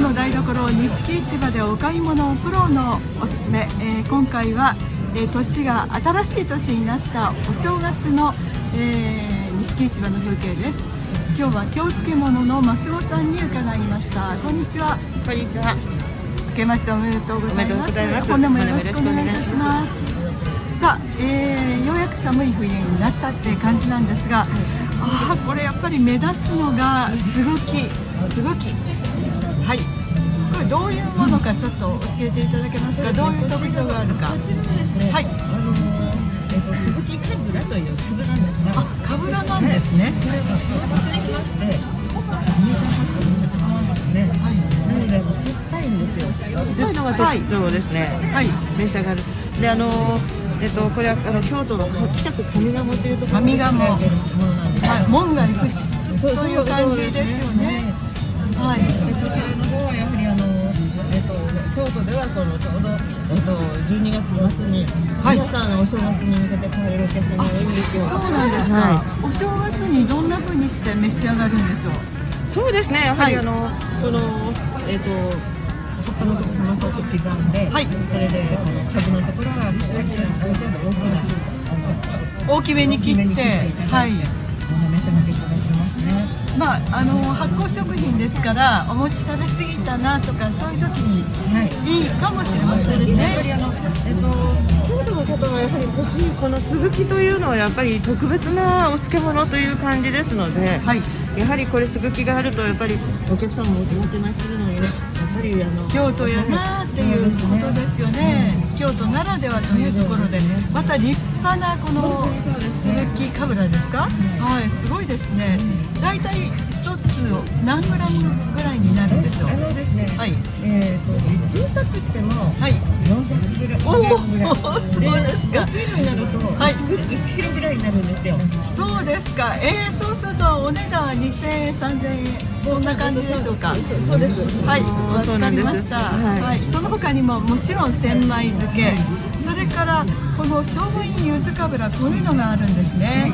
ロの台所錦市場でお買い物プロのおすすめ、えー今回は、えー年が新しい年になったお正月の、えー錦市場の風景です。今日は京漬物の増尾さんに伺いました。こんにちは。こんにちは。明けましておめでとうございます。本年もよろしくお願いいたします。さあ、えーようやく寒い冬になったって感じなんですが、ああこれやっぱり目立つのがすぐきすぐきはい。これどういうものかちょっと教えていただけますか？どういう特徴があるか？はい。あのー、えっ、と、すぐきかぶらというかぶなんですね。あかぶらなんですね。これが収穫できまして、水発酵にしてもらうんですね。なので、酸っぱいんですよ。酸っぱいのが特徴ですね。はい。召し上がる。で、あのー、えっ、と、これはあの京都の北区上賀茂というところ上賀茂。はい。門外不死そうという感じですよねちょうど、えっと、12月末に、はい。皆さんお正月に向けて買われるお客様が多いんですよ。そうなんですか、はお正月にどんな風にして召し上がるんでしょう？い、そうですね。やはり、はい。あのこのえっと葉っぱのところを細く刻んで、はい。それでこの株のところは大き大きめに切って大きめに切っていただはいまああの発酵食品ですからお餅食べ過ぎたなとかそういう時にはい。いいかもしれませんね。やっぱりあの、えっと、京都の方はやはりこっちこのすぐきというのはやっぱり特別なお漬物という感じですので、はい。やはりこれすぐきがあるとやっぱりお客さんもおもてなしするのにねやっぱりあの京都やなっていうことですよね。京都ならではというところでまた立派なこのすぐきかぶらですか？はいすごいですね。大体一つを何グラムぐらいになるんでしょう？あのですね、はい。えっ、と小さくてもはい。400キロおーぐらい。そうですか。大きいのになるとはい。1キロぐらいになるんですよ。そうですか。えー、そうするとお値段は2000円3000円。そんな感じでしょうか？そうです。はい、わかそうなんです。りました。はい。はい、その他にももちろん千枚漬け、それからこの勝負院柚子かぶらこういうのがあるんですね。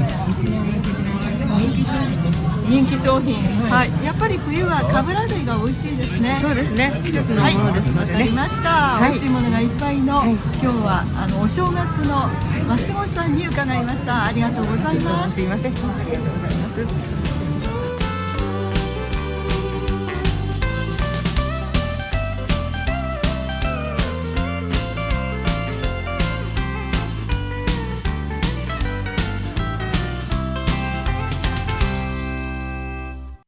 人気商品、はい、やっぱり冬はかぶら類が美味しいですね。そうですね。季節のはい、ものですのわかりでね、ました。い。美味しいものがいっぱいの、はい。今日はあのお正月の増本さんに伺いました。ありがとうございます。すいません。ありがとうございます